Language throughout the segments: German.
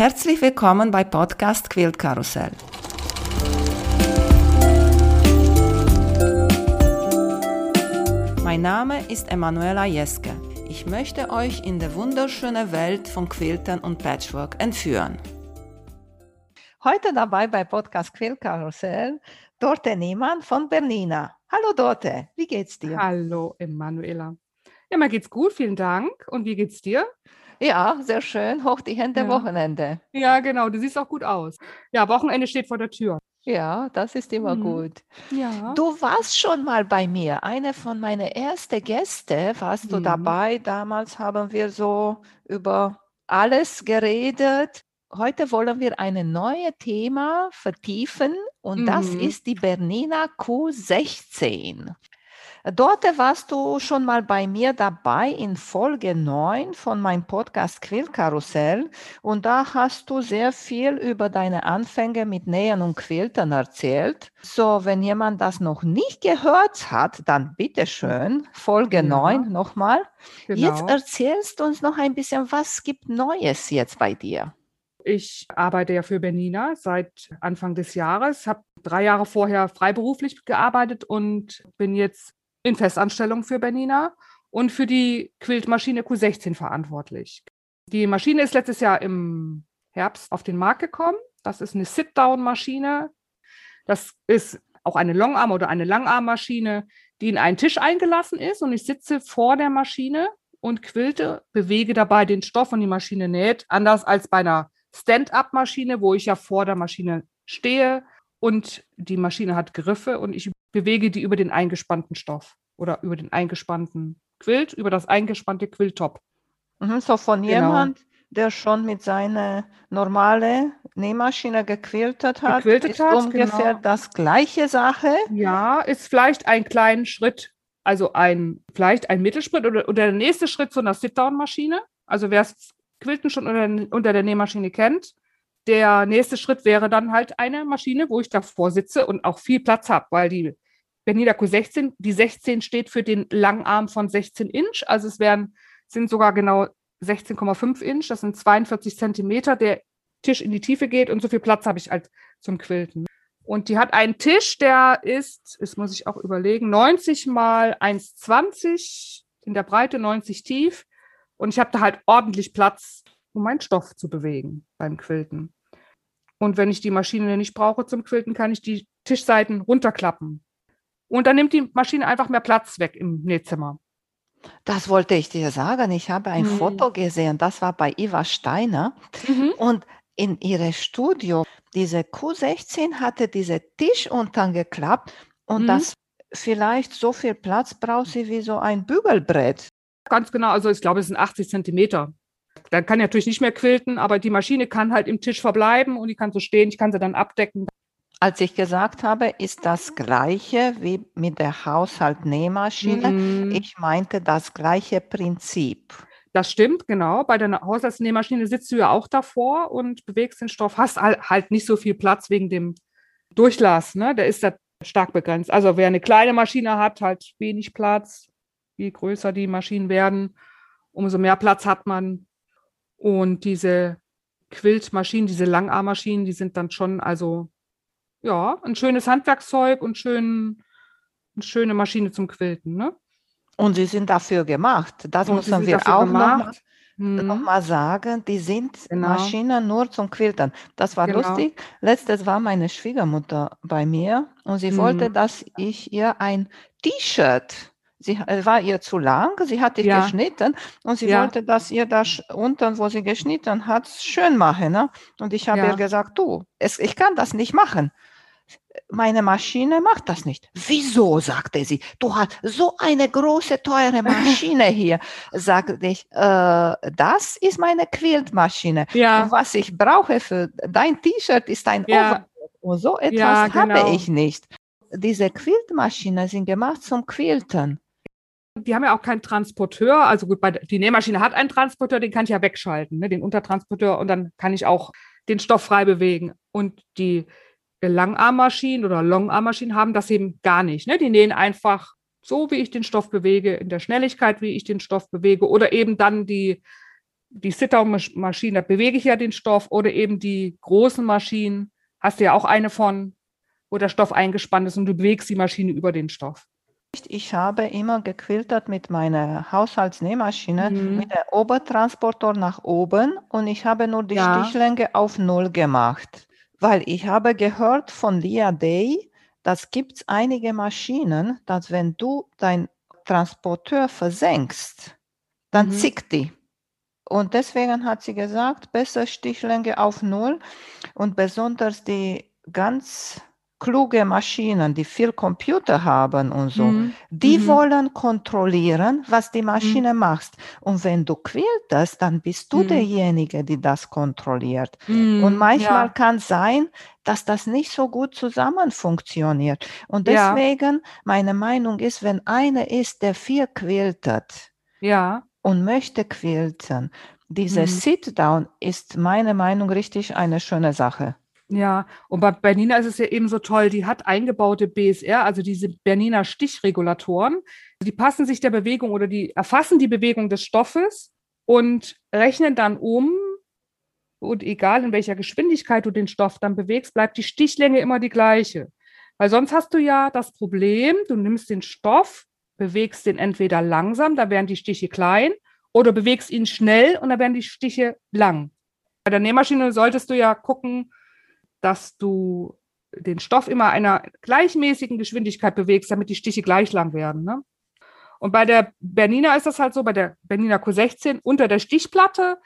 Herzlich willkommen bei Podcast Quilt Karussell. Mein Name ist Emanuela Jeske. Ich möchte euch in die wunderschöne Welt von Quiltern und Patchwork entführen. Heute dabei bei Podcast Quilt Karussell Dorte Niemann von Bernina. Hallo Dorte, wie geht's dir? Hallo Emanuela. Ja, mir geht's gut, vielen Dank. Und wie geht's dir? Ja, sehr schön. Hoch die Hände, Ja. Wochenende. Ja, genau, du siehst auch gut aus. Ja, Wochenende steht vor der Tür. Ja, das ist immer Mhm. gut. Ja. Du warst schon mal bei mir. Eine von meinen ersten Gäste warst du Mhm. dabei. Damals haben wir so über alles geredet. Heute wollen wir ein neues Thema vertiefen und das Mhm. ist die Bernina Q16. Dort warst du schon mal bei mir dabei in Folge 9 von meinem Podcast Quillkarussell und da hast du sehr viel über deine Anfänge mit Nähen und Quiltern erzählt. So, wenn jemand das noch nicht gehört hat, dann bitteschön, Folge Ja. 9 nochmal. Jetzt Genau. erzählst du uns noch ein bisschen, was gibt Neues jetzt bei dir? Ich arbeite ja für Bernina seit Anfang des Jahres, habe drei Jahre vorher freiberuflich gearbeitet und bin jetzt in Festanstellung für Bernina und für die Quiltmaschine Q16 verantwortlich. Die Maschine ist letztes Jahr im Herbst auf den Markt gekommen. Das ist eine Sit-Down-Maschine. Das ist auch eine Longarm- oder eine Langarmmaschine, die in einen Tisch eingelassen ist und ich sitze vor der Maschine und quilte, bewege dabei den Stoff und die Maschine näht, anders als bei einer Stand-up-Maschine, wo ich ja vor der Maschine stehe und die Maschine hat Griffe und ich bewege die über den eingespannten Stoff oder über den eingespannten Quilt, über das eingespannte Quilttop. Mhm, so von Genau. jemand, der schon mit seiner normalen Nähmaschine gequiltet hat, Gequiltet ist hat, ungefähr genau. das gleiche Sache. Ja, ist vielleicht ein kleinen Schritt, also ein, vielleicht ein Mittelschritt oder, oder der nächste Schritt zu einer Sit-Down-Maschine. Also wer das Quilten schon unter, unter der Nähmaschine kennt, der nächste Schritt wäre dann halt eine Maschine, wo ich davor sitze und auch viel Platz habe, weil die Bernina Q16, die 16 steht für den Langarm von 16 Inch. Also es wären, sind sogar genau 16,5 Inch. Das sind 42 Zentimeter, der Tisch in die Tiefe geht und so viel Platz habe ich halt zum Quilten. Und die hat einen Tisch, der ist, das muss ich auch überlegen, 90 mal 1,20 in der Breite, 90 tief. Und ich habe da halt ordentlich Platz, um meinen Stoff zu bewegen beim Quilten. Und wenn ich die Maschine nicht brauche zum Quilten, kann ich die Tischseiten runterklappen. Und dann nimmt die Maschine einfach mehr Platz weg im Nähzimmer. Das wollte ich dir sagen. Ich habe ein Mhm. Foto gesehen, das war bei Iva Steiner. Und in ihrem Studio, diese Q16 hatte diese Tisch unten geklappt und Mhm. das vielleicht so viel Platz braucht sie wie so ein Bügelbrett. Ganz genau, also ich glaube, es sind 80 Zentimeter. Dann kann ich natürlich nicht mehr quilten, aber die Maschine kann halt im Tisch verbleiben und die kann so stehen, ich kann sie dann abdecken. Als ich gesagt habe, ist das gleiche wie mit der Haushaltnähmaschine. Mhm. Ich meinte das gleiche Prinzip. Das stimmt, genau. Bei der Haushaltsnähmaschine sitzt du ja auch davor und bewegst den Stoff, hast halt halt nicht so viel Platz wegen dem Durchlass, ne? Der ist da stark begrenzt. Also wer eine kleine Maschine hat, halt wenig Platz. Je größer die Maschinen werden, umso mehr Platz hat man. Und diese Quiltmaschinen, diese Langarmmaschinen, die sind dann schon, also ja, ein schönes Handwerkszeug und schön, eine schöne Maschine zum Quilten, ne? Und sie sind dafür gemacht. Das Und müssen wir auch nochmal. Mhm. noch mal sagen. Die sind Genau. Maschinen nur zum Quiltern. Das war Genau. lustig. Letztes war meine Schwiegermutter bei mir und sie wollte, Mhm. dass ich ihr ein T-Shirt, sie äh, war ihr zu lang, sie hatte Ja. geschnitten und sie Ja. wollte, dass ihr das unten, wo sie geschnitten hat, schön machen. Ne? Und ich habe Ja. ihr gesagt, du, es, ich kann das nicht machen. Meine Maschine macht das nicht. Wieso, sagte sie. Du hast so eine große, teure Maschine hier. Sagte ich, äh, das ist meine Quiltmaschine. Ja. Und was ich brauche für dein T-Shirt ist ein Ja. Overlock. Und so etwas Ja, habe genau. ich nicht. Diese Quiltmaschinen sind gemacht zum Quilten. Die haben ja auch keinen Transporteur. Also gut, bei, die Nähmaschine hat einen Transporteur, den kann ich ja wegschalten, ne, den Untertransporteur, und dann kann ich auch den Stoff frei bewegen. Und die Langarmmaschinen oder Longarmmaschinen haben das eben gar nicht. Ne? Die nähen einfach so, wie ich den Stoff bewege, in der Schnelligkeit, wie ich den Stoff bewege, oder eben dann die die Sit-Down-Maschinen, da bewege ich ja den Stoff oder eben die großen Maschinen, hast du ja auch eine von, wo der Stoff eingespannt ist und du bewegst die Maschine über den Stoff. Ich habe immer gequiltert mit meiner Haushaltsnähmaschine Mhm. mit der Obertransportor nach oben und ich habe nur die Ja. Stichlänge auf Null gemacht, weil ich habe gehört von Lia Day, das gibt es einige Maschinen, dass wenn du dein Transporteur versenkst, dann Mhm. zickt die. Und deswegen hat sie gesagt, besser Stichlänge auf Null und besonders die ganz kluge Maschinen, die viel Computer haben und so, Mhm. die Mhm. wollen kontrollieren, was die Maschine macht. Und wenn du quiltest, dann bist du Mhm. derjenige, die das kontrolliert. Mhm. Und manchmal ja. kann sein, dass das nicht so gut zusammen funktioniert. Und Ja. deswegen, meine Meinung ist, wenn einer ist, der viel quiltet ja, und möchte quilten, diese Mhm. Sit-Down ist meine Meinung richtig eine schöne Sache. Ja. Und bei Bernina ist es ja eben so toll, die hat eingebaute BSR, also diese Bernina Stichregulatoren. Die passen sich der Bewegung oder die erfassen die Bewegung des Stoffes und rechnen dann um. Und egal in welcher Geschwindigkeit du den Stoff dann bewegst, bleibt die Stichlänge immer die gleiche. Weil sonst hast du ja das Problem, du nimmst den Stoff, bewegst den entweder langsam, da werden die Stiche klein, oder bewegst ihn schnell und da werden die Stiche lang. Bei der Nähmaschine solltest du ja gucken, dass du den Stoff immer einer gleichmäßigen Geschwindigkeit bewegst, damit die Stiche gleich lang werden. Ne? Und bei der Bernina ist das halt so, bei der Bernina Q16 unter der Stichplatte,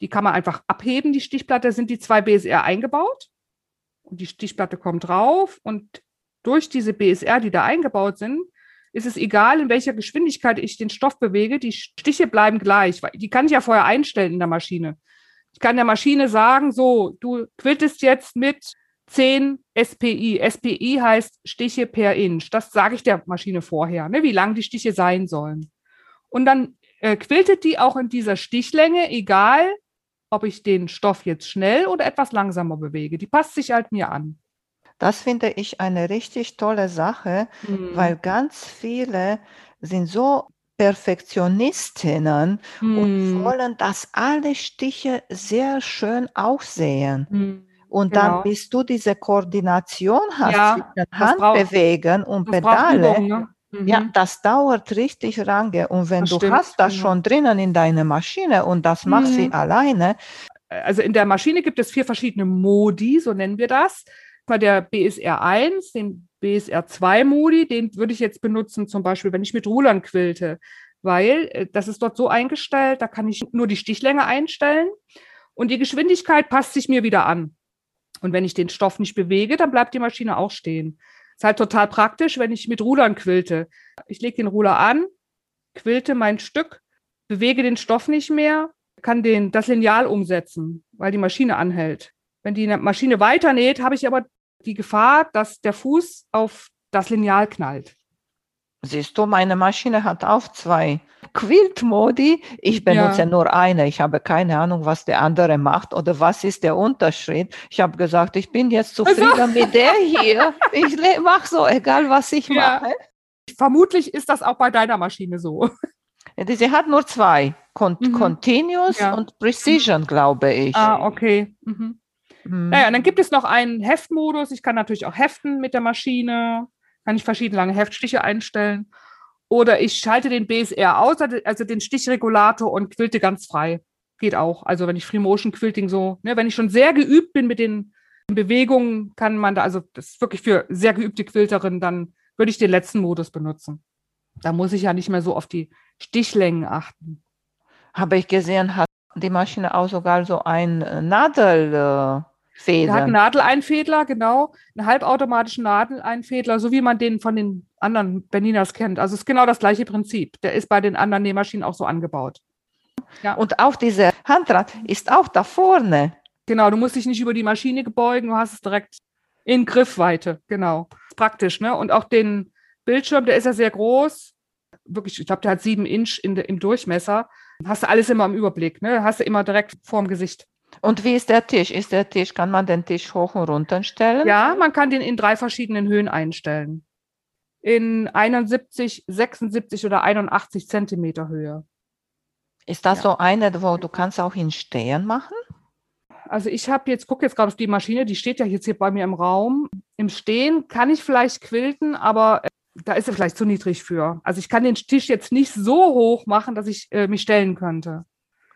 die kann man einfach abheben, die Stichplatte, sind die zwei BSR eingebaut. Und die Stichplatte kommt drauf und durch diese BSR, die da eingebaut sind, ist es egal, in welcher Geschwindigkeit ich den Stoff bewege, die Stiche bleiben gleich, weil die kann ich ja vorher einstellen in der Maschine. Ich kann der Maschine sagen, so, du quiltest jetzt mit 10 SPI. SPI heißt Stiche per Inch. Das sage ich der Maschine vorher, ne, wie lang die Stiche sein sollen. Und dann äh, quiltet die auch in dieser Stichlänge, egal ob ich den Stoff jetzt schnell oder etwas langsamer bewege. Die passt sich halt mir an. Das finde ich eine richtig tolle Sache, Mhm. weil ganz viele sind so Perfektionistinnen und Mhm. wollen, dass alle Stiche sehr schön aussehen. Mhm. Und Genau. dann, bis du diese Koordination hast Ja, zwischen Handbewegen und Pedale, Übung, ne? Mhm. ja, das dauert richtig lange. Und wenn Das du stimmt, hast das genau. schon drinnen in deiner Maschine und das macht sie Mhm. alleine, also in der Maschine gibt es vier verschiedene Modi, so nennen wir das. Mal der BSR 1, den BSR 2 Modi, den würde ich jetzt benutzen, zum Beispiel, wenn ich mit Rulern quilte, weil äh, das ist dort so eingestellt, da kann ich nur die Stichlänge einstellen und die Geschwindigkeit passt sich mir wieder an. Und wenn ich den Stoff nicht bewege, dann bleibt die Maschine auch stehen. Ist halt total praktisch, wenn ich mit Rulern quilte. Ich lege den Ruler an, quilte mein Stück, bewege den Stoff nicht mehr, kann den, das Lineal umsetzen, weil die Maschine anhält. Wenn die Maschine weiternäht, habe ich aber die Gefahr, dass der Fuß auf das Lineal knallt. Siehst du, meine Maschine hat auch zwei Quilt-Modi. Ich benutze Ja. nur eine. Ich habe keine Ahnung, was der andere macht oder was ist der Unterschied. Ich habe gesagt, ich bin jetzt zufrieden mit der hier. Ich mache so, egal was ich Ja. mache. Vermutlich ist das auch bei deiner Maschine so. Sie hat nur zwei. Con Mhm. Continuous Ja. und Precision, glaube ich. Ah, okay. Mhm. Mhm. Naja, und dann gibt es noch einen Heftmodus. Ich kann natürlich auch heften mit der Maschine. Kann ich verschiedene lange Heftstiche einstellen. Oder ich schalte den BSR aus, also den Stichregulator und quilte ganz frei. Geht auch. Also wenn ich Free Motion Quilting so, ne, wenn ich schon sehr geübt bin mit den Bewegungen, kann man da, also das ist wirklich für sehr geübte Quilterinnen, dann würde ich den letzten Modus benutzen. Da muss ich ja nicht mehr so auf die Stichlängen achten. Habe ich gesehen, hat die Maschine auch sogar so ein äh, Nadelfeder. Der hat einen Nadeleinfädler, genau, einen halbautomatischen Nadeleinfädler, so wie man den von den anderen Berninas kennt. Also es ist genau das gleiche Prinzip. Der ist bei den anderen Nähmaschinen auch so angebaut. Und auch dieser Handrad ist auch da vorne. Genau, du musst dich nicht über die Maschine beugen, du hast es direkt in Griffweite. Genau. Praktisch, ne? Und auch den Bildschirm, der ist ja sehr groß. Wirklich, ich glaube, der hat sieben Inch in im Durchmesser. Hast du alles immer im Überblick, ne? Hast du immer direkt vorm Gesicht. Und wie ist der Tisch? Ist der Tisch, kann man den Tisch hoch und runter stellen? Ja, man kann den in drei verschiedenen Höhen einstellen. In 71, 76 oder 81 Zentimeter Höhe. Ist das Ja. so eine, wo du kannst auch in Stehen machen? Also ich habe jetzt, gucke jetzt gerade auf die Maschine, die steht ja jetzt hier bei mir im Raum. Im Stehen kann ich vielleicht quilten, aber äh, da ist er vielleicht zu niedrig für. Also ich kann den Tisch jetzt nicht so hoch machen, dass ich äh, mich stellen könnte.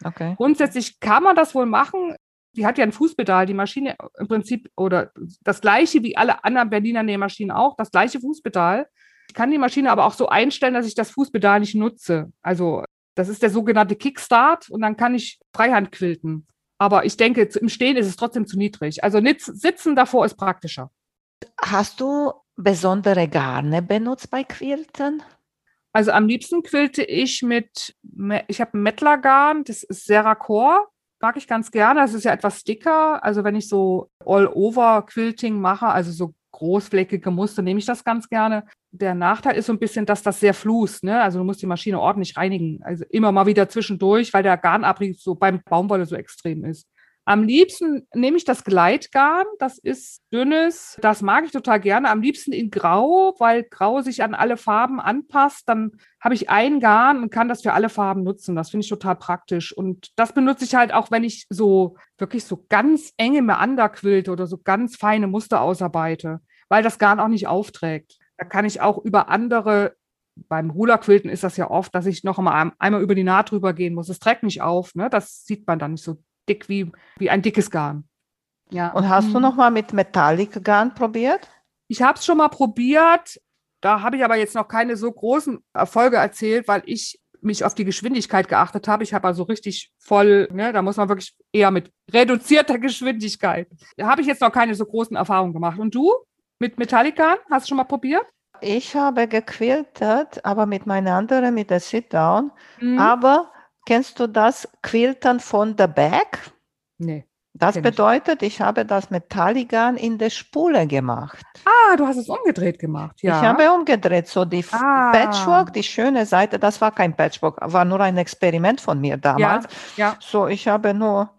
Okay. Grundsätzlich kann man das wohl machen. Die hat ja ein Fußpedal, die Maschine im Prinzip oder das gleiche wie alle anderen Berliner Nähmaschinen auch, das gleiche Fußpedal. Ich kann die Maschine aber auch so einstellen, dass ich das Fußpedal nicht nutze. Also das ist der sogenannte Kickstart und dann kann ich Freihand quilten. Aber ich denke, im Stehen ist es trotzdem zu niedrig. Also sitzen davor ist praktischer. Hast du besondere Garne benutzt bei Quilten? Also am liebsten quilte ich mit, ich habe ein Mettlergarn, das ist Seracor, mag ich ganz gerne. Das ist ja etwas dicker. Also wenn ich so All-Over-Quilting mache, also so großflächige Muster, nehme ich das ganz gerne. Der Nachteil ist so ein bisschen, dass das sehr fließt. Ne? Also du musst die Maschine ordentlich reinigen. Also immer mal wieder zwischendurch, weil der Garnabrieb so beim Baumwolle so extrem ist. Am liebsten nehme ich das Gleitgarn. Das ist dünnes. Das mag ich total gerne. Am liebsten in Grau, weil Grau sich an alle Farben anpasst. Dann habe ich ein Garn und kann das für alle Farben nutzen. Das finde ich total praktisch. Und das benutze ich halt auch, wenn ich so wirklich so ganz enge Meander quilte oder so ganz feine Muster ausarbeite, weil das Garn auch nicht aufträgt. Da kann ich auch über andere, beim Rulerquilten ist das ja oft, dass ich noch einmal, einmal über die Naht drüber gehen muss. Es trägt nicht auf. Ne? Das sieht man dann nicht so dick wie, wie ein dickes Garn. Ja. Und hast du Mhm. noch mal mit Metallic Garn probiert? Ich habe es schon mal probiert. Da habe ich aber jetzt noch keine so großen Erfolge erzählt, weil ich mich auf die Geschwindigkeit geachtet habe. Ich habe also richtig voll, ne, da muss man wirklich eher mit reduzierter Geschwindigkeit. Da habe ich jetzt noch keine so großen Erfahrungen gemacht. Und du mit Metallica, hast du schon mal probiert? Ich habe gequiltet, aber mit meiner anderen, mit der Sit-Down. Mhm. Aber kennst du das Quilten von the back? Nee. Das bedeutet, ich habe das Metalligan in der Spule gemacht. Ah, du hast es umgedreht gemacht. Ja. Ich habe umgedreht, so die Ah. Patchwork, die schöne Seite, das war kein Patchwork, war nur ein Experiment von mir damals. ja. So, ich habe nur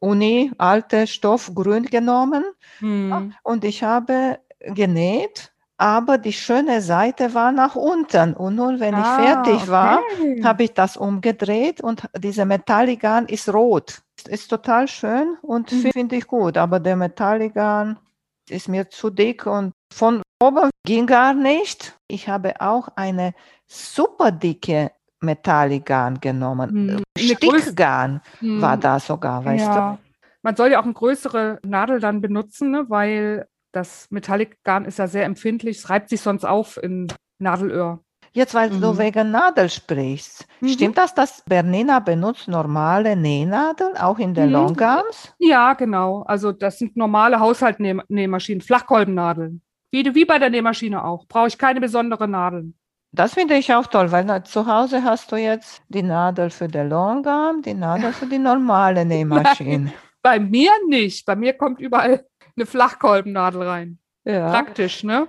Uni, alte Stoff, grün genommen Hm. und ich habe genäht, aber die schöne Seite war nach unten. Und nun, wenn ich Ah, fertig war, okay. habe ich das umgedreht und diese Metalligan ist rot. Ist, total schön und Mhm. finde ich gut, aber der Metalligan ist mir zu dick und von oben ging gar nicht. Ich habe auch eine super dicke Metalligan genommen. Hm. Stickgarn Hm. war das sogar, weißt ja. Man soll ja auch eine größere Nadel dann benutzen, ne? weil das Metallic-Garn ist ja sehr empfindlich. Es reibt sich sonst auf in Nadelöhr. du? Jetzt, weil du Mhm. wegen Nadel sprichst, Mhm. stimmt das, dass Bernina benutzt normale Nähnadeln, auch in den Mhm. Longarms? Ja, genau. Also das sind normale Haushaltnähmaschinen, Flachkolbennadeln. Wie, wie bei der Nähmaschine auch. Brauche ich keine besonderen Nadeln. Das finde ich auch toll, weil na, zu Hause hast du jetzt die Nadel für den Longarm, die Nadel für die normale Nähmaschine. Bei mir nicht. Bei mir kommt überall eine Flachkolbennadel rein. Ja. Praktisch, ne?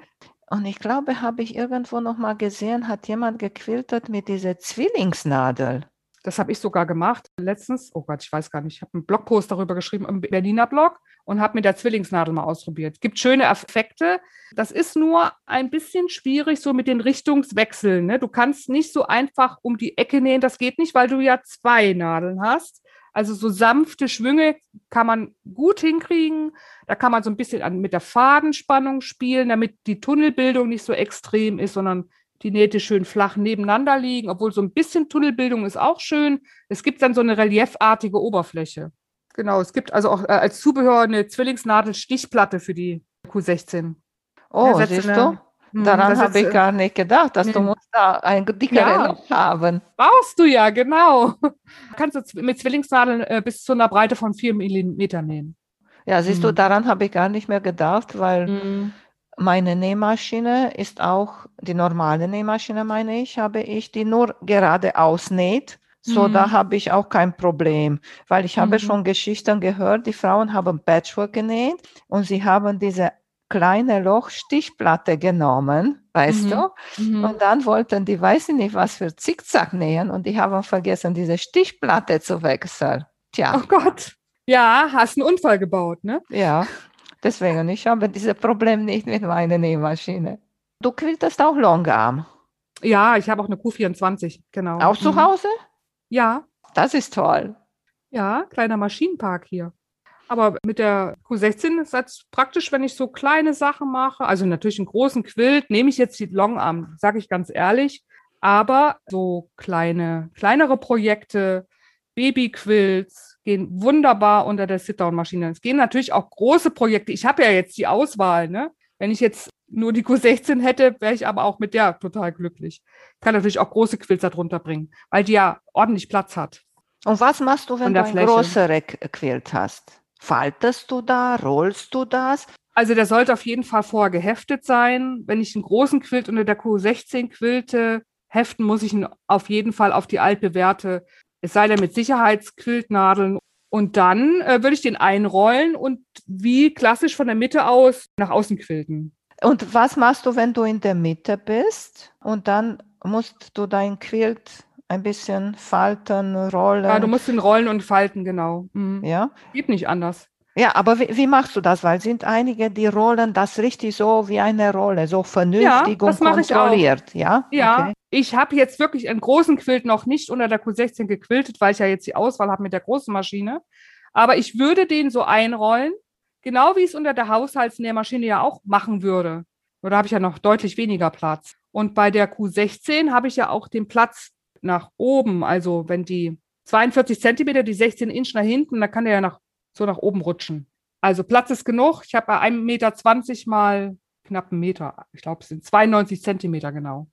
Und ich glaube, habe ich irgendwo noch mal gesehen, hat jemand gequiltet mit dieser Zwillingsnadel. Das habe ich sogar gemacht letztens. Oh Gott, ich weiß gar nicht. Ich habe einen Blogpost darüber geschrieben im Berliner Blog und habe mit der Zwillingsnadel mal ausprobiert. Gibt schöne Effekte. Das ist nur ein bisschen schwierig so mit den Richtungswechseln. Ne? Du kannst nicht so einfach um die Ecke nähen. Das geht nicht, weil du ja zwei Nadeln hast. Also so sanfte Schwünge kann man gut hinkriegen. Da kann man so ein bisschen an, mit der Fadenspannung spielen, damit die Tunnelbildung nicht so extrem ist, sondern die Nähte schön flach nebeneinander liegen, obwohl so ein bisschen Tunnelbildung ist auch schön. Es gibt dann so eine reliefartige Oberfläche. Genau, es gibt also auch äh, als Zubehör eine Zwillingsnadel-Stichplatte für die Q16. Oh, siehst du? Hm, Daran da habe ich setze- gar nicht gedacht, dass du Nee. musst da ein dickeres Ja. Loch haben. Brauchst du ja, genau. Kannst du mit Zwillingsnadeln äh, bis zu einer Breite von 4 Millimeter nähen. Ja, siehst du, Mhm. daran habe ich gar nicht mehr gedacht, weil Mhm. meine Nähmaschine ist auch, die normale Nähmaschine meine ich, habe ich, die nur geradeaus näht. So, Mhm. da habe ich auch kein Problem, weil ich habe Mhm. schon Geschichten gehört, die Frauen haben Patchwork genäht und sie haben diese kleine Loch-Stichplatte genommen, weißt Mhm. du? Mhm. Und dann wollten die, weiß ich nicht, was für Zickzack nähen und die haben vergessen, diese Stichplatte zu wechseln. Tja, Oh Gott. Ja, hast einen Unfall gebaut, ne? ja, deswegen, ich habe dieses Problem nicht mit meiner Nähmaschine. Du quiltest auch Longarm, Ja, ich habe auch eine Q24, genau. auch zu Mhm. Hause? Ja, Das ist toll. Ja, kleiner Maschinenpark hier. Aber mit der Q16 ist das praktisch, wenn ich so kleine Sachen mache. Also natürlich einen großen Quilt nehme ich jetzt die Longarm, sage ich ganz ehrlich. Aber so kleine, kleinere Projekte, Babyquilts gehen wunderbar unter der Sit-Down-Maschine. Es gehen natürlich auch große Projekte. Ich habe ja jetzt die Auswahl. Ne? Wenn ich jetzt nur die Q16 hätte, wäre ich aber auch mit der total glücklich. Ich kann natürlich auch große Quilts darunter bringen, weil die ja ordentlich Platz hat. Und was machst du, wenn du ein größere Quilt hast? Faltest du da? Rollst du das? Also der sollte auf jeden Fall vorher geheftet sein. Wenn ich einen großen Quilt unter der Q16 quilte, heften muss ich ihn auf jeden Fall auf die altbewährte, es sei denn mit Sicherheitsquiltnadeln. Und dann äh, würde ich den einrollen und wie klassisch von der Mitte aus nach außen quilten. Und was machst du, wenn du in der Mitte bist und dann musst du dein Quilt ein bisschen falten, rollen? Ja, du musst ihn rollen und falten, genau. Mhm. Ja. Geht nicht anders. Ja, aber wie, wie, machst du das? Weil sind einige, die rollen das richtig so wie eine Rolle, so vernünftig ja, und kontrolliert. Ja, ja. Okay. Ich habe jetzt wirklich einen großen Quilt noch nicht unter der Q16 gequiltet, weil ich ja jetzt die Auswahl habe mit der großen Maschine. Aber ich würde den so einrollen, genau wie ich es unter der Haushaltsnährmaschine ja auch machen würde. Da habe ich ja noch deutlich weniger Platz. Und bei der Q16 habe ich ja auch den Platz nach oben. Also wenn die 42 Zentimeter, die 16 Inch nach hinten, da kann der ja nach so nach oben rutschen. Also Platz ist genug. Ich habe 1,20 Meter mal knapp einen Meter. Ich glaube, es sind 92 Zentimeter genau.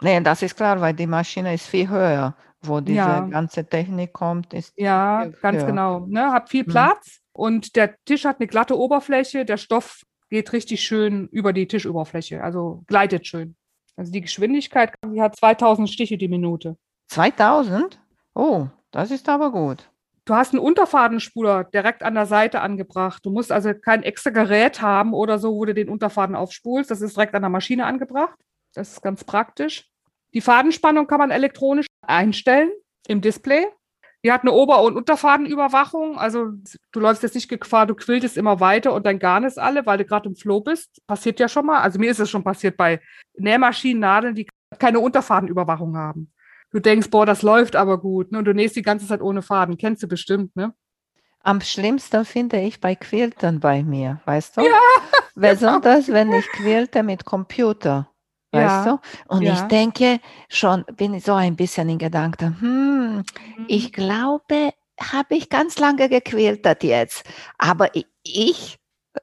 Nee, das ist klar, weil die Maschine ist viel höher. Wo diese ja. ganze Technik kommt, ist. Ja, ganz höher. genau. Ne, hab viel mhm. Platz mhm. und der Tisch hat eine glatte Oberfläche. Der Stoff geht richtig schön über die Tischoberfläche, also gleitet schön. Also die Geschwindigkeit die hat 2000 Stiche die Minute. 2000? Oh, das ist aber gut. Du hast einen Unterfadenspuler direkt an der Seite angebracht. Du musst also kein extra Gerät haben oder so, wo du den Unterfaden aufspulst. Das ist direkt an der Maschine angebracht. Das ist ganz praktisch. Die Fadenspannung kann man elektronisch einstellen im Display. Die hat eine Ober- und Unterfadenüberwachung. Also du läufst jetzt nicht Gefahr, du quiltest immer weiter und dein Garn ist alle, weil du gerade im Flow bist. Passiert ja schon mal. Also mir ist es schon passiert bei Nähmaschinen, Nadeln, die keine Unterfadenüberwachung haben du denkst, boah, das läuft aber gut. Ne? Und du nähst die ganze Zeit ohne Faden. Kennst du bestimmt, ne? Am schlimmsten finde ich bei Quiltern bei mir, weißt du? Ja. Besonders wenn ich quilte mit Computer, weißt ja. du? Und ja. ich denke schon, bin ich so ein bisschen in Gedanken, hm, mhm. ich glaube, habe ich ganz lange gequiltert jetzt. Aber ich,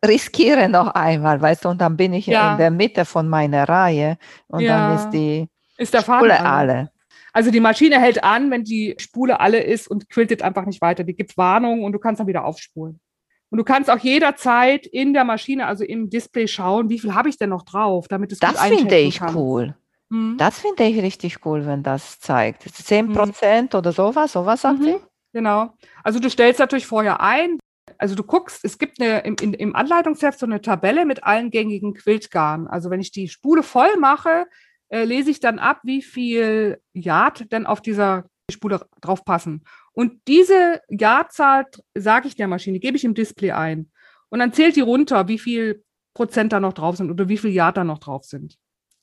riskiere noch einmal, weißt du, und dann bin ich ja. in der Mitte von meiner Reihe und dann ist die ist der Faden alle. Also die Maschine hält an, wenn die Spule alle ist und quiltet einfach nicht weiter. Die gibt Warnung und du kannst dann wieder aufspulen. Und du kannst auch jederzeit in der Maschine, also im Display schauen, wie viel habe ich denn noch drauf, damit es Das finde ich kann. cool. Mhm. Das finde ich richtig cool, wenn das zeigt. 10 mhm. Prozent mhm. oder sowas, sowas sagt mhm. sie. Genau. Also du stellst natürlich vorher ein. Also du guckst, es gibt eine, im, im Anleitungsheft so eine Tabelle mit allen gängigen Quiltgarn. Also wenn ich die Spule voll mache, äh, lese ich dann ab, wie viel Yard denn auf dieser Spule drauf passen. Und diese Yardzahl sage ich der Maschine, gebe ich im Display ein. Und dann zählt die runter, wie viel Prozent da noch drauf sind oder wie viel Yard da noch drauf sind.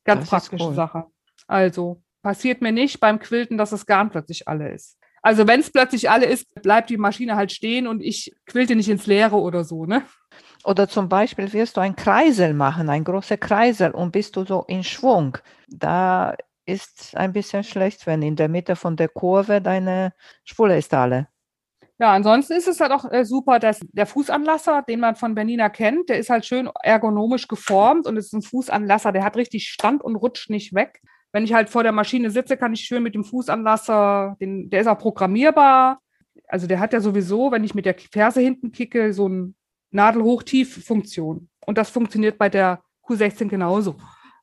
Ganz das praktische cool. Sache. Also passiert mir nicht beim Quilten, dass das Garn plötzlich alle ist. Also wenn es plötzlich alle ist, bleibt die Maschine halt stehen und ich quilte nicht ins Leere oder so, ne? Oder zum Beispiel wirst du einen Kreisel machen, ein großer Kreisel und bist du so in Schwung. Da ist ein bisschen schlecht, wenn in der Mitte von der Kurve deine Spule ist alle. Ja, ansonsten ist es halt auch äh, super, dass der Fußanlasser, den man von Bernina kennt, der ist halt schön ergonomisch geformt und ist ein Fußanlasser, der hat richtig Stand und rutscht nicht weg. Wenn ich halt vor der Maschine sitze, kann ich schön mit dem Fußanlasser, den, der ist auch programmierbar. Also der hat ja sowieso, wenn ich mit der Ferse hinten kicke, so ein Nadelhoch-Tief-Funktion. Und das funktioniert bei der Q16 genauso.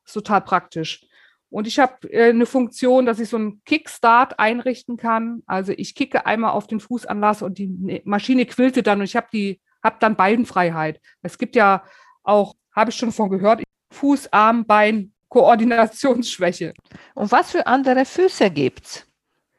Ist total praktisch. Und ich habe äh, eine Funktion, dass ich so einen Kickstart einrichten kann. Also ich kicke einmal auf den Fußanlass und die ne, Maschine quillte dann und ich habe die, habe dann Beinfreiheit. Es gibt ja auch, habe ich schon von gehört, Fuß, Arm, Bein, Koordinationsschwäche. Und was für andere Füße gibt's?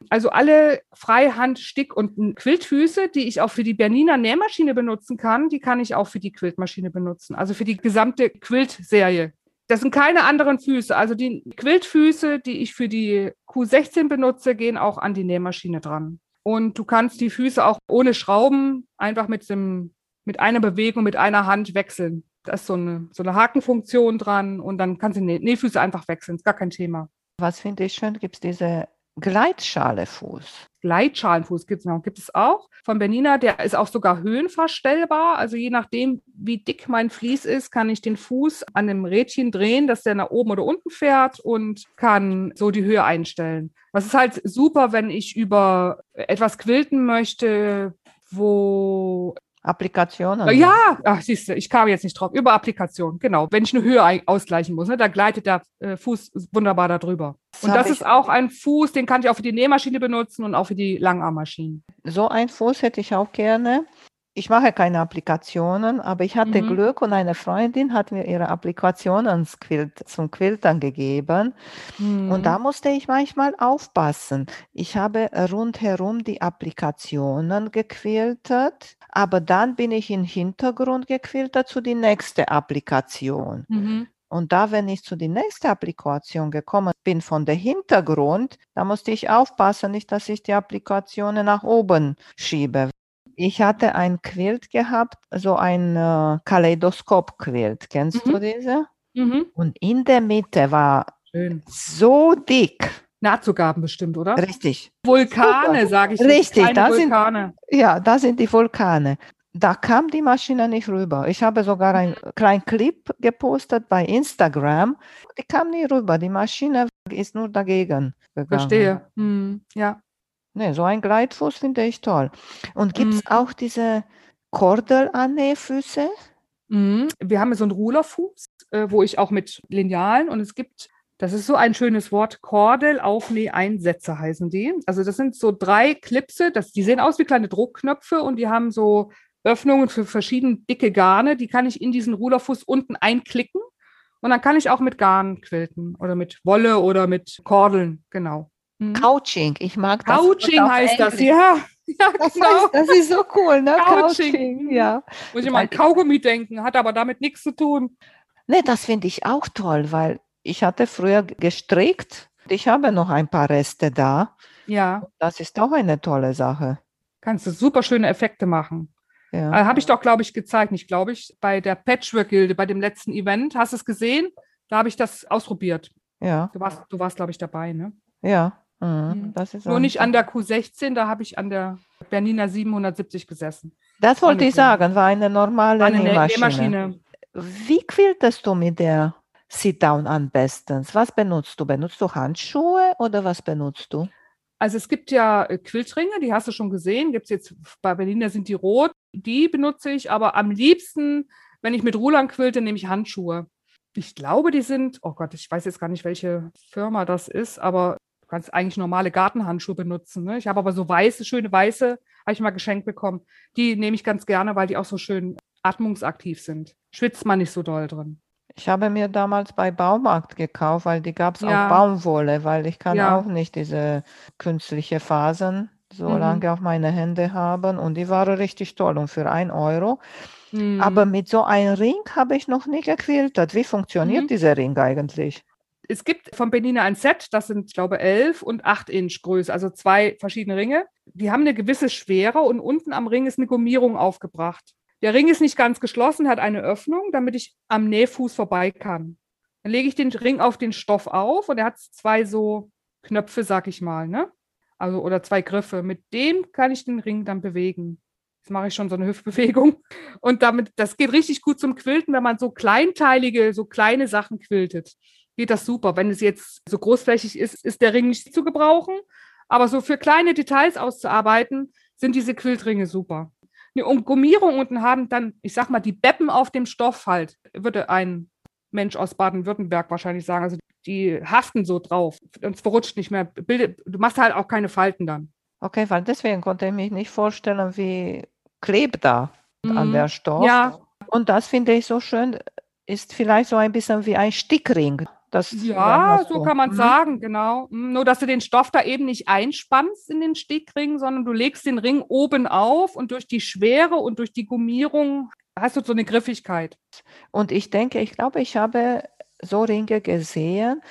Also alle Freihand-, Stick- und Quiltfüße, die ich auch für die Bernina Nähmaschine benutzen kann, die kann ich auch für die Quiltmaschine benutzen. Also für die gesamte Quilt-Serie. Das sind keine anderen Füße. Also die Quiltfüße, die ich für die Q16 benutze, gehen auch an die Nähmaschine dran. Und du kannst die Füße auch ohne Schrauben einfach mit, dem, mit einer Bewegung, mit einer Hand wechseln. Da ist so eine, so eine Hakenfunktion dran und dann kannst du die Nähfüße einfach wechseln. Ist gar kein Thema. Was finde ich schön, gibt es diese Gleitschalefuß. Gleitschalenfuß gibt es noch. Gibt es auch von Bernina. Der ist auch sogar höhenverstellbar. Also je nachdem, wie dick mein Vlies ist, kann ich den Fuß an dem Rädchen drehen, dass der nach oben oder unten fährt und kann so die Höhe einstellen. Was ist halt super, wenn ich über etwas quilten möchte, wo Applikationen. Ja, ach, siehst du, ich kam jetzt nicht drauf. Über Applikation, genau. Wenn ich eine Höhe ausgleichen muss, ne, da gleitet der äh, Fuß wunderbar darüber. Das und das ist auch ein Fuß, den kann ich auch für die Nähmaschine benutzen und auch für die Langarmmaschinen. So ein Fuß hätte ich auch gerne. Ich mache keine Applikationen, aber ich hatte mhm. Glück und eine Freundin hat mir ihre Applikationen zum Quiltern gegeben. Mhm. Und da musste ich manchmal aufpassen. Ich habe rundherum die Applikationen gequiltet, aber dann bin ich im Hintergrund gequiltet zu die nächste Applikation. Mhm. Und da, wenn ich zu die nächste Applikation gekommen bin von der Hintergrund, da musste ich aufpassen, nicht, dass ich die Applikationen nach oben schiebe. Ich hatte ein Quilt gehabt, so ein äh, Kaleidoskop-Quilt. Kennst mhm. du diese? Mhm. Und in der Mitte war Schön. so dick. Nahtzugaben bestimmt, oder? Richtig. Vulkane, sage ich. Richtig, da sind, ja, da sind die Vulkane. Da kam die Maschine nicht rüber. Ich habe sogar einen mhm. kleinen Clip gepostet bei Instagram. Die kam nie rüber. Die Maschine ist nur dagegen gegangen. Verstehe. Hm, ja. Nee, so ein Gleitfuß finde ich toll. Und gibt es mhm. auch diese Kordelannähfüße? Mhm. Wir haben so einen Rulerfuß, äh, wo ich auch mit Linealen und es gibt, das ist so ein schönes Wort, Kordelaufnäheinsätze heißen die. Also das sind so drei Klipse, das, die sehen aus wie kleine Druckknöpfe und die haben so Öffnungen für verschiedene dicke Garne. Die kann ich in diesen Rulerfuß unten einklicken und dann kann ich auch mit Garn quilten oder mit Wolle oder mit Kordeln, genau. Mhm. Couching, ich mag das. Couching heißt Englisch. das, ja. Ja, das, genau. heißt, das ist so cool, ne? Couching. Couching ja. Muss ich mal an Kaugummi denken, hat aber damit nichts zu tun. Ne, das finde ich auch toll, weil ich hatte früher gestrickt. Ich habe noch ein paar Reste da. Ja. Das ist auch eine tolle Sache. Kannst du super schöne Effekte machen. Ja. Äh, habe ich doch, glaube ich, gezeigt, nicht glaube ich, bei der Patchwork-Gilde, bei dem letzten Event. Hast du es gesehen? Da habe ich das ausprobiert. Ja. Du warst, du warst glaube ich, dabei, ne? Ja. Mhm. mhm. Das ist Nur nicht an der Q16, da habe ich an der Bernina 770 gesessen. Das wollte ich sagen, war eine normale eine Nähmaschine. Nähmaschine. Wie quiltest du mit der Sit-Down am besten? Was benutzt du? Benutzt du Handschuhe oder was benutzt du? Also es gibt ja äh, Quiltringe, die hast du schon gesehen. Gibt es jetzt bei Berliner sind die rot. Die benutze ich, aber am liebsten, wenn ich mit Rulern quilte, nehme ich Handschuhe. Ich glaube, die sind, oh Gott, ich weiß jetzt gar nicht, welche Firma das ist, aber Du kannst eigentlich normale Gartenhandschuhe benutzen. Ne? Ich habe aber so weiße, schöne weiße, habe ich mal geschenkt bekommen. Die nehme ich ganz gerne, weil die auch so schön atmungsaktiv sind. Schwitzt man nicht so doll drin. Ich habe mir damals bei Baumarkt gekauft, weil die gab es ja. auch Baumwolle, weil ich kann ja. auch nicht diese künstliche Fasern so mhm. lange auf meine Hände haben. Und die waren richtig toll und für ein Euro. Mhm. Aber mit so einem Ring habe ich noch nie gequiltet. Wie funktioniert mhm. dieser Ring eigentlich? es gibt von Benina ein Set, das sind, ich glaube, 11 und 8 Inch Größe, also zwei verschiedene Ringe. Die haben eine gewisse Schwere und unten am Ring ist eine Gummierung aufgebracht. Der Ring ist nicht ganz geschlossen, hat eine Öffnung, damit ich am Nähfuß vorbei kann. Dann lege ich den Ring auf den Stoff auf und er hat zwei so Knöpfe, sag ich mal, ne? Also, oder zwei Griffe. Mit dem kann ich den Ring dann bewegen. Jetzt mache ich schon so eine Hüftbewegung. Und damit, das geht richtig gut zum Quilten, wenn man so kleinteilige, so kleine Sachen quiltet geht das super. Wenn es jetzt so großflächig ist, ist der Ring nicht zu gebrauchen. Aber so für kleine Details auszuarbeiten, sind diese Quiltringe super. Eine Umgummierung unten haben dann, ich sag mal, die Beppen auf dem Stoff halt, würde ein Mensch aus Baden-Württemberg wahrscheinlich sagen. Also die haften so drauf und es verrutscht nicht mehr. Du machst halt auch keine Falten dann. Okay, weil deswegen konnte ich mich nicht vorstellen, wie klebt da mhm. an der Stoff. Ja. Und das finde ich so schön, ist vielleicht so ein bisschen wie ein Stickring. Das ja, so kann man mhm. sagen, genau. Hm, nur, dass du den Stoff da eben nicht einspannst in den Stickring, sondern du legst den Ring oben auf und durch die Schwere und durch die Gummierung hast du so eine Griffigkeit. Und ich denke, ich glaube, ich habe so Ringe gesehen,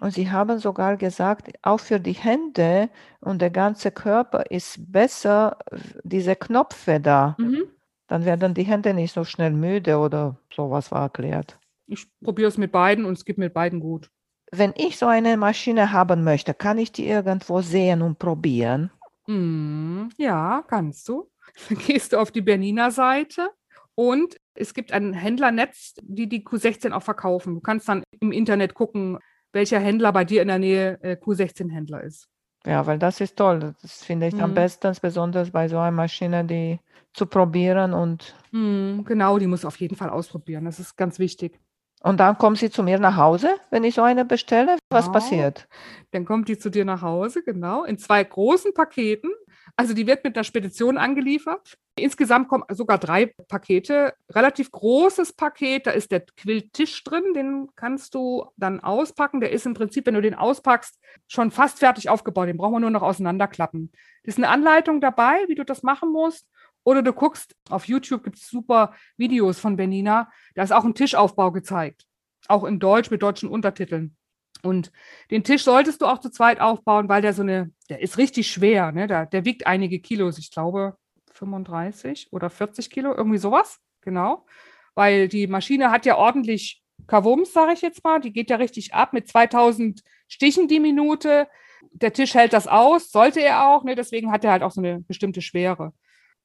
Und sie haben sogar gesagt, auch für die Hände und der ganze Körper ist besser diese Knöpfe da. Mhm. Dann werden die Hände nicht so schnell müde oder sowas war erklärt. Ich probiere es mit beiden und es geht mit beiden gut. Wenn ich so eine Maschine haben möchte, kann ich die irgendwo sehen und probieren? Mm, ja, kannst du. Dann gehst du auf die Bernina Seite und es gibt ein Händlernetz, die die Q16 auch verkaufen. Du kannst dann im Internet gucken, welcher Händler bei dir in der Nähe äh, Q16-Händler ist. Ja, weil das ist toll. Das finde ich am Mhm. besten, besonders bei so einer Maschine, die zu probieren und, Mm, genau, die muss auf jeden Fall ausprobieren. Das ist ganz wichtig. Und dann kommt sie zu mir nach Hause, wenn ich so eine bestelle. Was Genau. passiert? Dann kommt die zu dir nach Hause, genau, in zwei großen Paketen. Also die wird mit einer Spedition angeliefert. Insgesamt kommen sogar drei Pakete. Relativ großes Paket, da ist der Quilltisch drin, den kannst du dann auspacken. Der ist im Prinzip, wenn du den auspackst, schon fast fertig aufgebaut. Den brauchen wir nur noch auseinanderklappen. Das ist eine Anleitung dabei, wie du das machen musst. Oder du guckst, auf YouTube gibt es super Videos von Benina. Da ist auch ein Tischaufbau gezeigt. Auch in Deutsch mit deutschen Untertiteln. Und den Tisch solltest du auch zu zweit aufbauen, weil der so eine, der ist richtig schwer, ne? Der, der wiegt einige Kilos, ich glaube 35 oder 40 Kilo, irgendwie sowas, genau. Weil die Maschine hat ja ordentlich Kavums, sage ich jetzt mal, die geht ja richtig ab mit 2000 Stichen die Minute. Der Tisch hält das aus, sollte er auch, ne? deswegen hat er halt auch so eine bestimmte Schwere.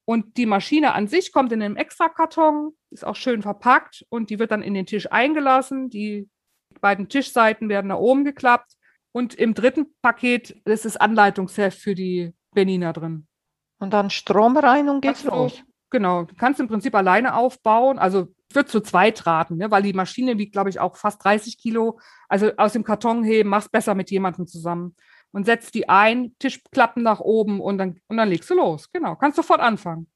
Und die Maschine an sich kommt in einem Extrakarton, ist auch schön verpackt und die wird dann in den Tisch eingelassen. Die beiden Tischseiten werden nach oben geklappt. Und im dritten Paket ist das Anleitungsheft für die Benina drin. Und dann Strom rein und geht's du- los. Genau, du kannst im Prinzip alleine aufbauen. Also wird zu zweit raten, ne? weil die Maschine wiegt, glaube ich, auch fast 30 Kilo. Also aus dem Karton heben, mach's besser mit jemandem zusammen. Und setzt die ein, Tischklappen nach oben und dann, und dann legst du los. Genau, kannst sofort anfangen.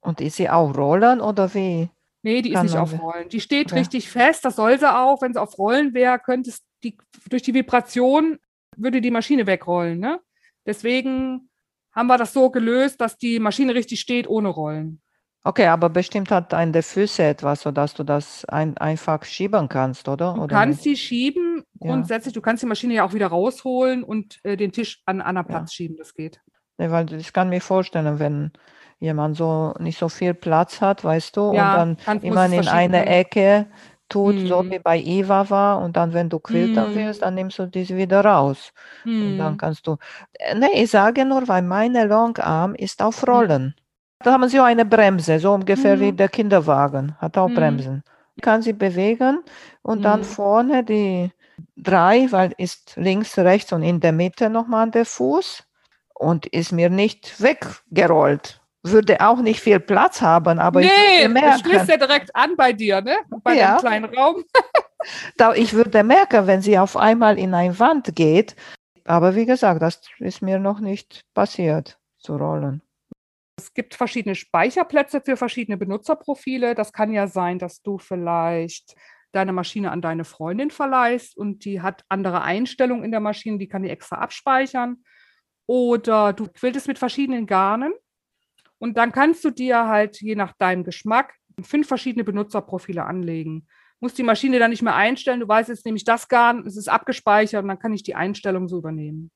Und ist sie auch rollen oder wie? Nee, die ist Kann nicht man auf Rollen. Die steht Ja. richtig fest. Das soll sie auch. Wenn sie auf Rollen wäre, könnte es die, durch die Vibration würde die Maschine wegrollen. Ne? Deswegen haben wir das so gelöst, dass die Maschine richtig steht ohne Rollen. Okay, aber bestimmt hat eine der Füße etwas, sodass du das ein, einfach schieben kannst, oder? Du oder kannst nicht? die schieben, Ja. grundsätzlich. Du kannst die Maschine ja auch wieder rausholen und äh, den Tisch an anderen Ja. Platz schieben. Das geht. Nee, weil ich kann mir vorstellen, wenn jemand so nicht so viel Platz hat, weißt du, Ja, und dann immer in eine ne? Ecke tut, so Mhm. wie bei Eva war, und dann, wenn du quiltern Mhm. willst, dann nimmst du diese wieder raus. Und dann Hm. kannst du. Nee, ich sage nur, weil meine Longarm ist auf Mhm. Rollen. Da haben sie auch eine Bremse, so ungefähr wie Mhm. der Kinderwagen, hat auch Mhm. Bremsen. Kann sie bewegen und dann Mhm. vorne die drei, weil ist links, rechts und in der Mitte nochmal der Fuß und ist mir nicht weggerollt. Würde auch nicht viel Platz haben, aber ich nee, würde das schließt merken, ja direkt an bei dir, ne? Bei Ja. dem kleinen Raum. da, ich würde merken, wenn sie auf einmal in eine Wand geht. Aber wie gesagt, das ist mir noch nicht passiert, zu rollen. Es gibt verschiedene Speicherplätze für verschiedene Benutzerprofile. Das kann ja sein, dass du vielleicht deine Maschine an deine Freundin verleihst und die hat andere Einstellungen in der Maschine, die kann die extra abspeichern. Oder du quiltest mit verschiedenen Garnen und dann kannst du dir halt je nach deinem Geschmack fünf verschiedene Benutzerprofile anlegen. Muss die Maschine dann nicht mehr einstellen. Du weißt jetzt nämlich das Garn, es ist abgespeichert und dann kann ich die Einstellung so übernehmen.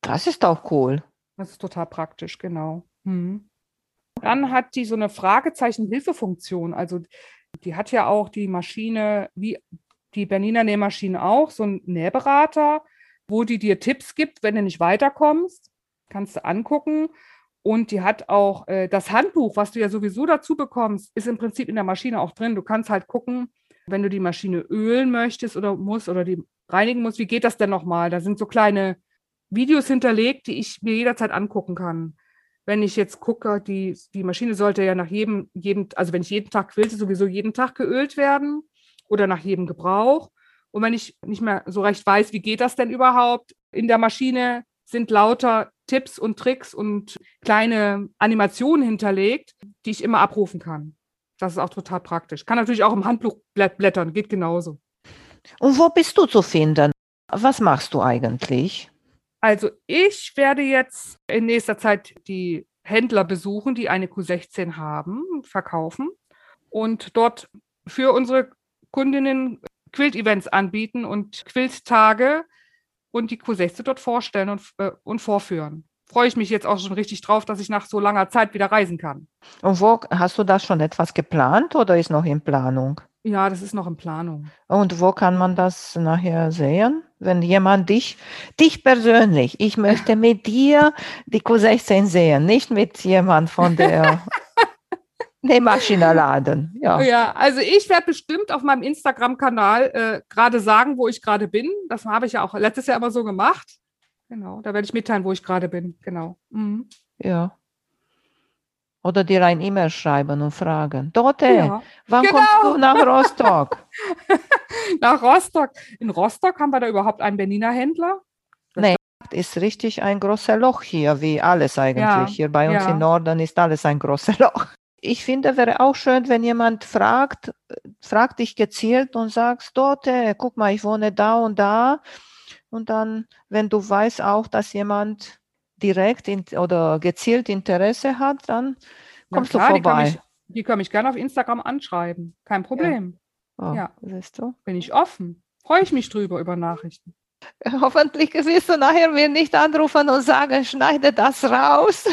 Das ist auch cool. Das ist total praktisch, genau. Mhm. Dann hat die so eine Fragezeichen-Hilfefunktion. Also die hat ja auch die Maschine, wie die Bernina Nähmaschine auch, so einen Nähberater, wo die dir Tipps gibt, wenn du nicht weiterkommst. Kannst du angucken. Und die hat auch äh, das Handbuch, was du ja sowieso dazu bekommst, ist im Prinzip in der Maschine auch drin. Du kannst halt gucken, wenn du die Maschine ölen möchtest oder musst oder die reinigen musst, wie geht das denn nochmal? Da sind so kleine Videos hinterlegt, die ich mir jederzeit angucken kann. Wenn ich jetzt gucke, die, die Maschine sollte ja nach jedem, jedem, also wenn ich jeden Tag quilte, sowieso jeden Tag geölt werden oder nach jedem Gebrauch. Und wenn ich nicht mehr so recht weiß, wie geht das denn überhaupt, in der Maschine sind lauter Tipps und Tricks und kleine Animationen hinterlegt, die ich immer abrufen kann. Das ist auch total praktisch. Kann natürlich auch im Handbuch blät- blättern, geht genauso. Und wo bist du zu finden? Was machst du eigentlich? Also ich werde jetzt in nächster Zeit die Händler besuchen, die eine Q16 haben, verkaufen und dort für unsere Kundinnen Quilt-Events anbieten und Quilt-Tage, und die Q16 dort vorstellen und, äh, und vorführen. Freue ich mich jetzt auch schon richtig drauf, dass ich nach so langer Zeit wieder reisen kann. Und wo hast du das schon etwas geplant oder ist noch in Planung? Ja, das ist noch in Planung. Und wo kann man das nachher sehen? Wenn jemand dich, dich persönlich, ich möchte mit dir die Q16 sehen, nicht mit jemand von der Nähmaschine laden. Ja. ja, also ich werde bestimmt auf meinem Instagram-Kanal äh, gerade sagen, wo ich gerade bin. Das habe ich ja auch letztes Jahr immer so gemacht. Genau, da werde ich mitteilen, wo ich gerade bin. Genau. Mhm. Ja. Oder dir ein E-Mail schreiben und fragen. Dorte, ja, wann genau. kommst du nach Rostock? nach Rostock. In Rostock haben wir da überhaupt einen Berliner Händler? Das nee, ist richtig ein großes Loch hier, wie alles eigentlich. Ja, hier bei uns ja. im Norden ist alles ein großes Loch. Ich finde, wäre auch schön, wenn jemand fragt, fragt dich gezielt und sagst, Dorte, guck mal, ich wohne da und da. Und dann, wenn du weißt auch, dass jemand direkt in, oder gezielt Interesse hat, dann kommst klar, du vorbei. Die kann, mich, die kann mich gerne auf Instagram anschreiben. Kein Problem. Ja, oh, ja. siehst du? Bin ich offen. Freue ich mich drüber über Nachrichten. Hoffentlich wirst du nachher mir nicht anrufen und sagen, schneide das raus.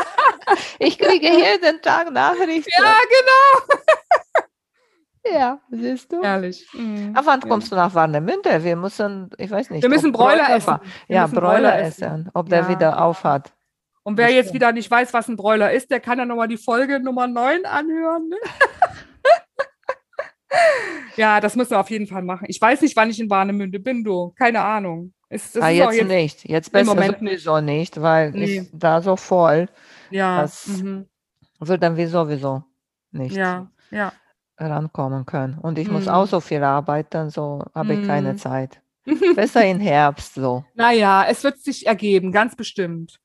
ich kriege jeden Tag Nachrichten. Ja, genau. Ja, siehst du? Ehrlich. Mhm. Aber wann kommst du nach Warnemünde? Wir müssen, ich weiß nicht. Wir müssen Bräuler, Bräuler essen. Wir ja, Bräuler, Bräuler essen. essen. ob der ja. wieder aufhat. Und wer jetzt wieder nicht weiß, was ein Bräuler ist, der kann ja nochmal die Folge Nummer 9 anhören. Ne? ja, das müssen wir auf jeden Fall machen. Ich weiß nicht, wann ich in Warnemünde bin, du. Keine Ahnung. Ist, ah, jetzt, jetzt, nicht. Jetzt besser im Moment sowieso nicht, weil nee. ist da so voll. Ja. Das mhm. wird dann wie sowieso nicht. Ja, ja rankommen können. Und ich mm. muss auch so viel arbeiten, so habe mm. ich keine mhm. Zeit. Besser im Herbst so. Naja, es wird sich ergeben, ganz bestimmt.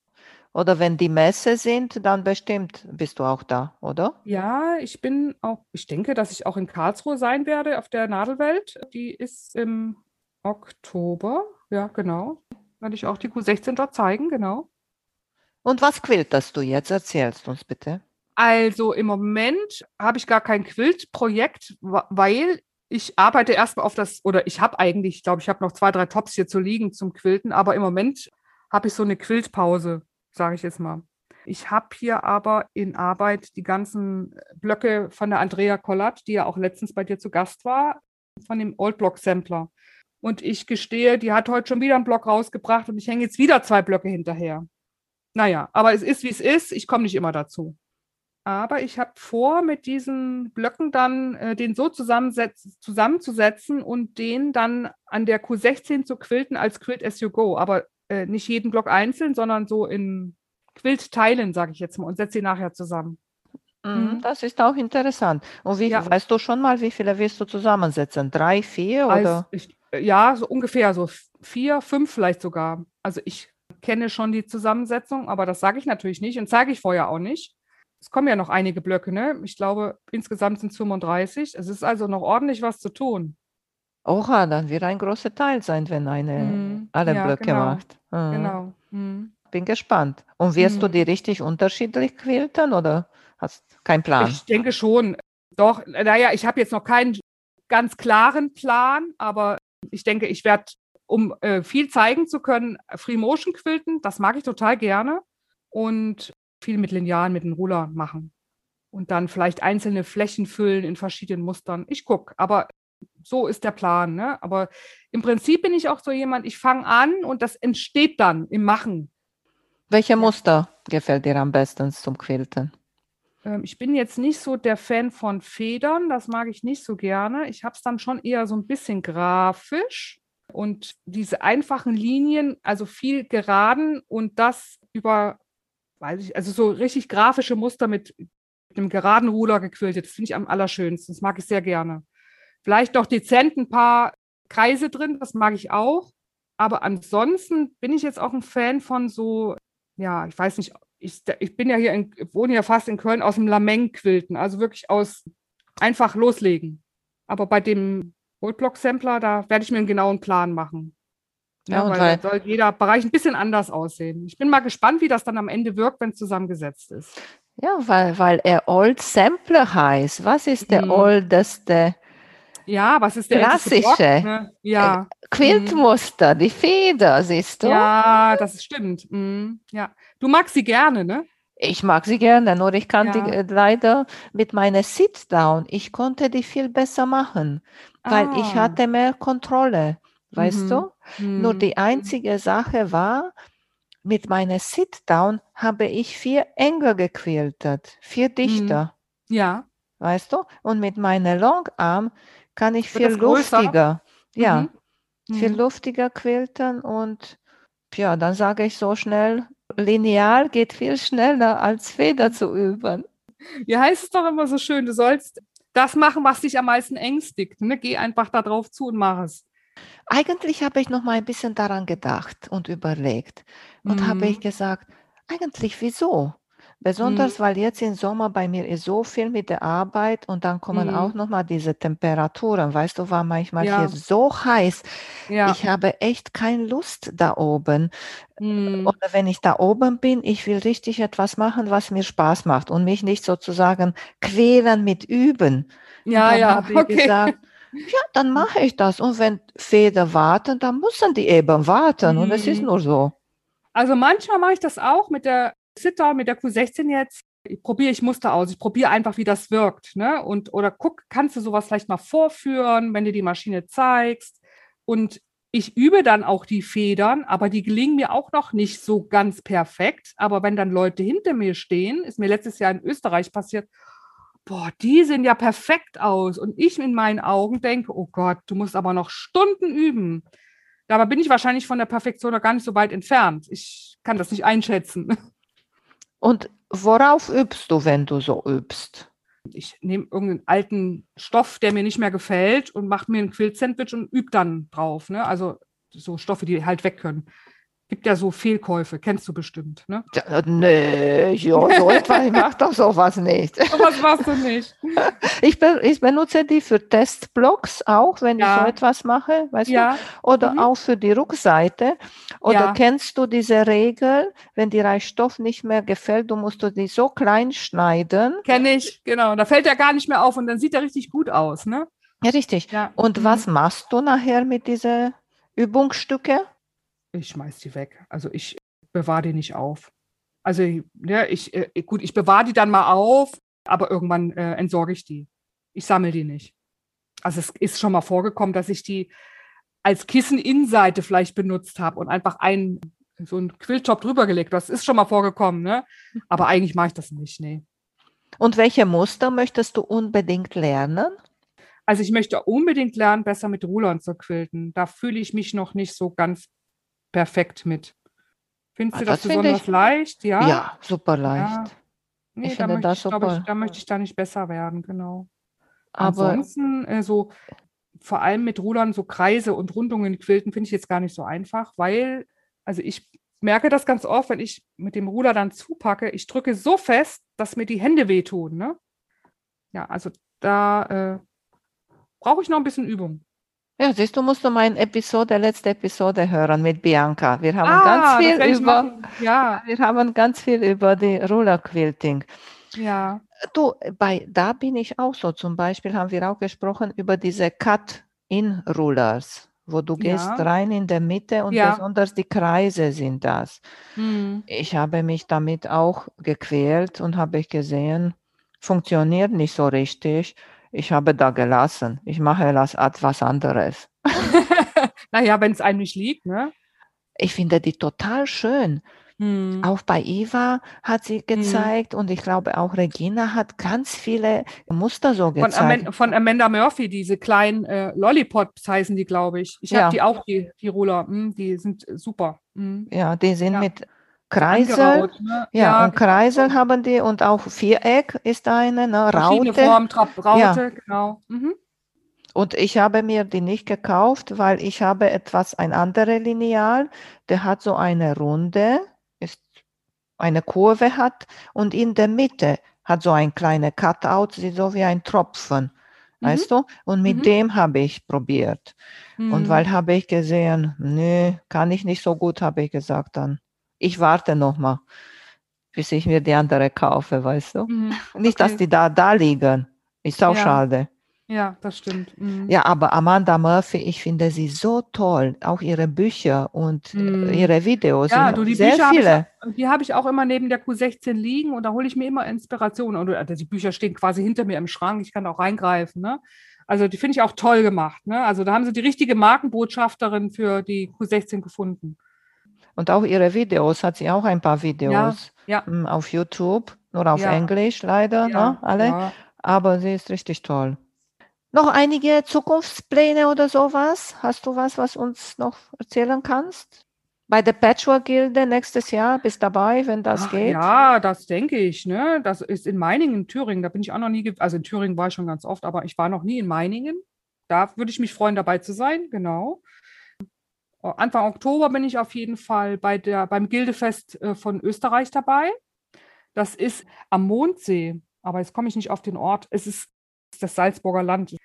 Oder wenn die Messe sind, dann bestimmt bist du auch da, oder? Ja, ich bin auch, ich denke, dass ich auch in Karlsruhe sein werde auf der Nadelwelt. Die ist im Oktober. Ja, genau. Werde ich auch die Q16 dort zeigen, genau. Und was quilterst du jetzt? Erzählst uns bitte. Also im Moment habe ich gar kein Quilt-Projekt, weil ich arbeite erstmal auf das, oder ich habe eigentlich, ich glaube, ich habe noch zwei, drei Tops hier zu liegen zum Quilten, aber im Moment habe ich so eine Quiltpause, sage ich jetzt mal. Ich habe hier aber in Arbeit die ganzen Blöcke von der Andrea Kollat, die ja auch letztens bei dir zu Gast war, von dem Old Block Sampler. Und ich gestehe, die hat heute schon wieder einen Block rausgebracht und ich hänge jetzt wieder zwei Blöcke hinterher. Naja, aber es ist, wie es ist. Ich komme nicht immer dazu. Aber ich habe vor, mit diesen Blöcken dann äh, den so zusammenzusetzen und den dann an der Q16 zu quilten als Quilt as you go. Aber äh, nicht jeden Block einzeln, sondern so in Quiltteilen, sage ich jetzt mal, und setze sie nachher zusammen. Mhm, mhm. Das ist auch interessant. Und wie ja. weißt du schon mal, wie viele willst du zusammensetzen? Drei, vier oder? Also ich, äh, ja, so ungefähr so vier, fünf vielleicht sogar. Also ich kenne schon die Zusammensetzung, aber das sage ich natürlich nicht und zeige ich vorher auch nicht es kommen ja noch einige Blöcke, ne? Ich glaube, insgesamt sind es 35. Es ist also noch ordentlich was zu tun. Oha, dann wird ein großer Teil sein, wenn eine mm, alle ja, Blöcke genau, macht. Mhm. Genau. Mm. Bin gespannt. Und wirst mm. du die richtig unterschiedlich quilten oder hast keinen Plan? Ich denke schon. Doch, naja, ich habe jetzt noch keinen ganz klaren Plan, aber ich denke, ich werde, um äh, viel zeigen zu können, Free Motion quilten. Das mag ich total gerne. Und viel mit Linealen, mit dem Ruller machen. Und dann vielleicht einzelne Flächen füllen in verschiedenen Mustern. Ich gucke, aber so ist der Plan. Ne? Aber im Prinzip bin ich auch so jemand, ich fange an und das entsteht dann im Machen. Welche Muster gefällt dir am besten zum Quilten? Ähm, ich bin jetzt nicht so der Fan von Federn, das mag ich nicht so gerne. Ich habe es dann schon eher so ein bisschen grafisch und diese einfachen Linien, also viel geraden und das über weiß ich, also so richtig grafische Muster mit, einem geraden Ruder gequiltet. Finde ich am allerschönsten. Das mag ich sehr gerne. Vielleicht noch dezent ein paar Kreise drin, das mag ich auch. Aber ansonsten bin ich jetzt auch ein Fan von so, ja, ich weiß nicht, ich, ich bin ja hier, in, wohne ja fast in Köln aus dem Lameng-Quilten, also wirklich aus einfach loslegen. Aber bei dem Woodblock-Sampler, da werde ich mir einen genauen Plan machen. Ja, weil, weil soll jeder Bereich ein bisschen anders aussehen. Ich bin mal gespannt, wie das dann am Ende wirkt, wenn es zusammengesetzt ist. Ja, weil, weil er Old Sampler heißt. Was ist der hm. oldeste Ja, was ist der Klassische. Block, ne? Ja. Quiltmuster, die Feder, siehst du? Ja, das stimmt. Mhm. Ja. Du magst sie gerne, ne? Ich mag sie gerne, nur ich kann die Ja. äh, leider mit meiner Sit-Down, ich konnte die viel besser machen, weil ich Ah. hatte mehr Kontrolle, weißt Mhm. du? Nur Mhm. die einzige Sache war, mit meiner Sit-Down habe ich viel enger gequiltet, viel dichter, Ja. weißt du? Und mit meiner Longarm kann ich Wird viel luftiger, ja, Mhm. viel Mhm. luftiger quilten und ja, dann sage ich so schnell, Lineal geht viel schneller als Feder zu üben. Wie heißt es doch immer so schön, du sollst das machen, was dich am meisten ängstigt. Ne? Geh einfach da drauf zu und mach es. Eigentlich habe ich noch mal ein bisschen daran gedacht und überlegt und habe ich Mhm. gesagt, eigentlich wieso? Besonders weil jetzt im Sommer bei mir ist so viel mit der Arbeit und dann kommen Mhm. auch noch mal diese Temperaturen. Weißt du, war manchmal Ja. hier so heiß. Ja. Ich habe echt keine Lust da oben. Mhm. Oder wenn ich da oben bin, ich will richtig etwas machen, was mir Spaß macht und mich nicht sozusagen quälen mit Üben. Ja, ja, habe ich okay. gesagt, ja, dann mache ich das. Und wenn Feder warten, dann müssen die eben warten. Und es ist Mhm. nur so. Also manchmal mache ich das auch mit der Sit-Down, mit der Q16 jetzt. Ich probiere ich Muster aus. Ich probiere einfach, wie das wirkt. Ne? Und, oder guck, kannst du sowas vielleicht mal vorführen, wenn du die Maschine zeigst? Und ich übe dann auch die Federn, aber die gelingen mir auch noch nicht so ganz perfekt. Aber wenn dann Leute hinter mir stehen, ist mir letztes Jahr in Österreich passiert, boah, die sehen ja perfekt aus. Und ich in meinen Augen denke, oh Gott, du musst aber noch Stunden üben. Dabei bin ich wahrscheinlich von der Perfektion noch gar nicht so weit entfernt. Ich kann das nicht einschätzen. Und worauf übst du, wenn du so übst? Ich nehme irgendeinen alten Stoff, der mir nicht mehr gefällt und mache mir ein Quilt-Sandwich und übe dann drauf. Ne? Also so Stoffe, die halt weg können. Gibt ja so Fehlkäufe, kennst du bestimmt. Ne? Ja, nee, ja, so etwas, ich mache doch sowas nicht. Sowas machst du nicht. Ich, be ich benutze die für Testblocks auch, wenn ich Ja. so etwas mache, weißt du? Ja, Oder Mhm. auch für die Rückseite. Oder Ja. kennst du diese Regel, wenn dir ein Stoff nicht mehr gefällt, du musst du die so klein schneiden? kenne ich, genau. Da fällt er gar nicht mehr auf und dann sieht er richtig gut aus. Ne? Ja, richtig. Und Mhm. was machst du nachher mit diesen Übungsstücke? Ich schmeiß die weg. Also ich bewahre die nicht auf. Also ja, ich, äh, gut, ich bewahre die dann mal auf, aber irgendwann äh, entsorge ich die. Ich sammle die nicht. Also es ist schon mal vorgekommen, dass ich die als Kissen-Innenseite vielleicht benutzt habe und einfach einen, so einen Quilltop drüber gelegt. Das ist schon mal vorgekommen, ne? Aber eigentlich mache ich das nicht, nee. Und welche Muster möchtest du unbedingt lernen? Also ich möchte unbedingt lernen, besser mit Rulern zu quilten. Da fühle ich mich noch nicht so ganz perfekt mit. Findest Ah, du das, das besonders ich- leicht? Ja. Ja, super leicht. Nee, ich da finde möchte das ich, glaub ich, super. da möchte ich da nicht besser werden, genau. Aber Ansonsten äh, so vor allem mit Rudern so Kreise und Rundungen quilten finde ich jetzt gar nicht so einfach, weil also ich merke das ganz oft, wenn ich mit dem Ruder dann zupacke, ich drücke so fest, dass mir die Hände wehtun, ne? Ja, also da äh, brauche ich noch ein bisschen Übung. Ja, siehst du, musst du meine Episode, letzte Episode hören mit Bianca. Wir haben Ah, ganz viel über. Ja, wir haben ganz viel über die Rulerquilting. ja. Du, bei, da bin ich auch so. Zum Beispiel haben wir auch gesprochen über diese Cut-in-Rulers, wo du gehst Ja. rein in der Mitte und Ja. besonders die Kreise sind das. Hm. Ich habe mich damit auch gequält und habe gesehen, funktioniert nicht so richtig. Ich habe da gelassen. Ich mache das etwas anderes. naja, wenn es einem nicht liegt, ne? Ich finde die total schön. Hm. Auch bei Eva hat sie gezeigt und ich glaube auch Regina hat ganz viele Muster so Von, gezeigt. Amanda, von Amanda Murphy, diese kleinen äh, Lollipops heißen die, glaube ich. Ich Ja. habe die auch, die, die Ruller. Hm, die sind super. Hm. Ja, die sind Ja. mit Kreisel. Ne? Ja, und genau. Kreisel haben die und auch Viereck ist eine, ne, Raute. Formen, Trab, Raute, Ja. genau. Mhm. Und ich habe mir die nicht gekauft, weil ich habe etwas, ein anderes Lineal, der hat so eine Runde, ist eine Kurve hat und in der Mitte hat so ein kleiner Cutout, sieht so wie ein Tropfen, Mhm. weißt du? Und mit Mhm. dem habe ich probiert. Und Mhm. weil habe ich gesehen, nö, kann ich nicht so gut, habe ich gesagt dann. Ich warte noch mal, bis ich mir die andere kaufe, weißt du? Mhm. Nicht, dass Okay. die da, da liegen. Ist auch Ja. schade. Ja, das stimmt. Mhm. Ja, aber Amanda Murphy, ich finde sie so toll. Auch ihre Bücher und Mhm. ihre Videos. Ja, du, die sehr Bücher viele. ich, die habe ich auch immer neben der Q16 liegen und da hole ich mir immer Inspiration. Und also die Bücher stehen quasi hinter mir im Schrank, ich kann auch reingreifen. Ne? Also die finde ich auch toll gemacht. Ne? Also da haben sie die richtige Markenbotschafterin für die Q16 gefunden. Und auch ihre Videos, hat sie auch ein paar Videos ja. mm, auf YouTube, nur auf Ja. Englisch leider, ne, alle. ja. Aber sie ist richtig toll. Noch einige Zukunftspläne oder sowas? Hast du was, was uns noch erzählen kannst? Bei der Patchwork-Gilde nächstes Jahr bist dabei, wenn das Ach, geht? Ja, das denke ich. Ne? Das ist in Meiningen, in Thüringen. Da bin ich auch noch nie, also in Thüringen war ich schon ganz oft, aber ich war noch nie in Meiningen. Da würde ich mich freuen, dabei zu sein, genau. Äh, Anfang Oktober bin ich auf jeden Fall bei der, beim Gildefest äh, von Österreich dabei. Das ist am Mondsee, aber jetzt komme ich nicht auf den Ort. Es ist das Salzburger Land.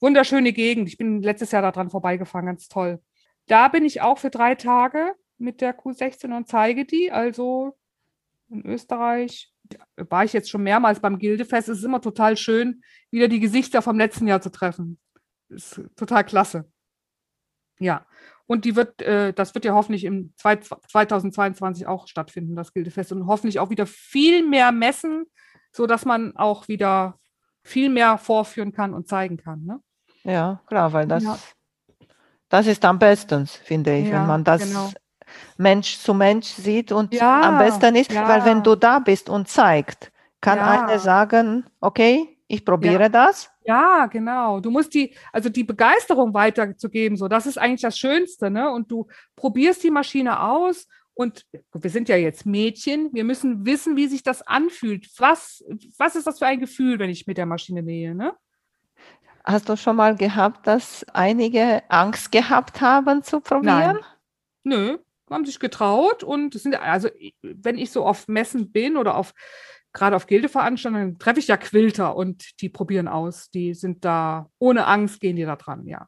Wunderschöne Gegend. Ich bin letztes Jahr daran vorbeigefahren, ganz toll. Da bin ich auch für drei Tage mit der Q16 und zeige die. Also in Österreich war ich jetzt schon mehrmals beim Gildefest. Es ist immer total schön, wieder die Gesichter vom letzten Jahr zu treffen. Ist total klasse. Ja, und die wird, äh, das wird ja hoffentlich im zwei, 2022 auch stattfinden, das Gildefest. Und hoffentlich auch wieder viel mehr Messen, sodass man auch wieder viel mehr vorführen kann und zeigen kann. Ne? Ja, klar, weil das, Ja. das ist am besten, finde ich, Ja, wenn man das genau. Mensch zu Mensch sieht und Ja, am besten ist, weil wenn du da bist und zeigt, kann einer sagen, okay, ich probiere das. Ja, genau. Du musst die, also die Begeisterung weiterzugeben, so, das ist eigentlich das Schönste, ne? Und du probierst die Maschine aus und wir sind ja jetzt Mädchen, wir müssen wissen, wie sich das anfühlt. Was, was ist das für ein Gefühl, wenn ich mit der Maschine nähe, ne? Hast du schon mal gehabt, dass einige Angst gehabt haben zu probieren? Nö, haben sich getraut und sind, also wenn ich so auf Messen bin oder auf gerade auf Gildeveranstaltungen, treffe ich ja Quilter und die probieren aus. Die sind da ohne Angst, gehen die da dran, ja.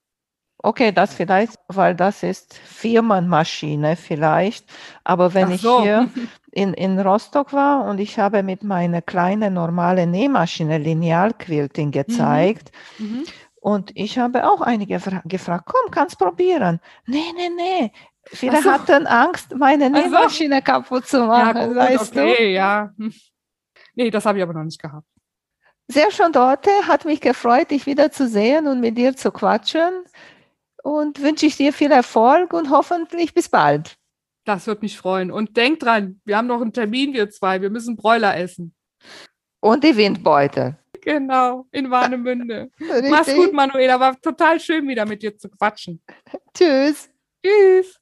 Okay, das vielleicht, weil das ist Firmenmaschine vielleicht. Aber wenn Ach ich so. hier in, in Rostock war und ich habe mit meiner kleinen normalen Nähmaschine Linealquilting gezeigt Mhm. und ich habe auch einige fra- gefragt, komm, kannst probieren. Nee, nee, nee. Viele so. hatten Angst, meine so. Nähmaschine kaputt zu Ja, machen, gut, weißt du? okay, ja. Nee, das habe ich aber noch nicht gehabt. Sehr schön, Dorte. Hat mich gefreut, dich wiederzusehen und mit dir zu quatschen. Und wünsche ich dir viel Erfolg und hoffentlich bis bald. Das wird mich freuen. Und denk dran, wir haben noch einen Termin, wir zwei. Wir müssen Bräuler essen. Und die Windbeutel. Genau, in Warnemünde. Mach's gut, Manuela. War total schön, wieder mit dir zu quatschen. Tschüss. Tschüss.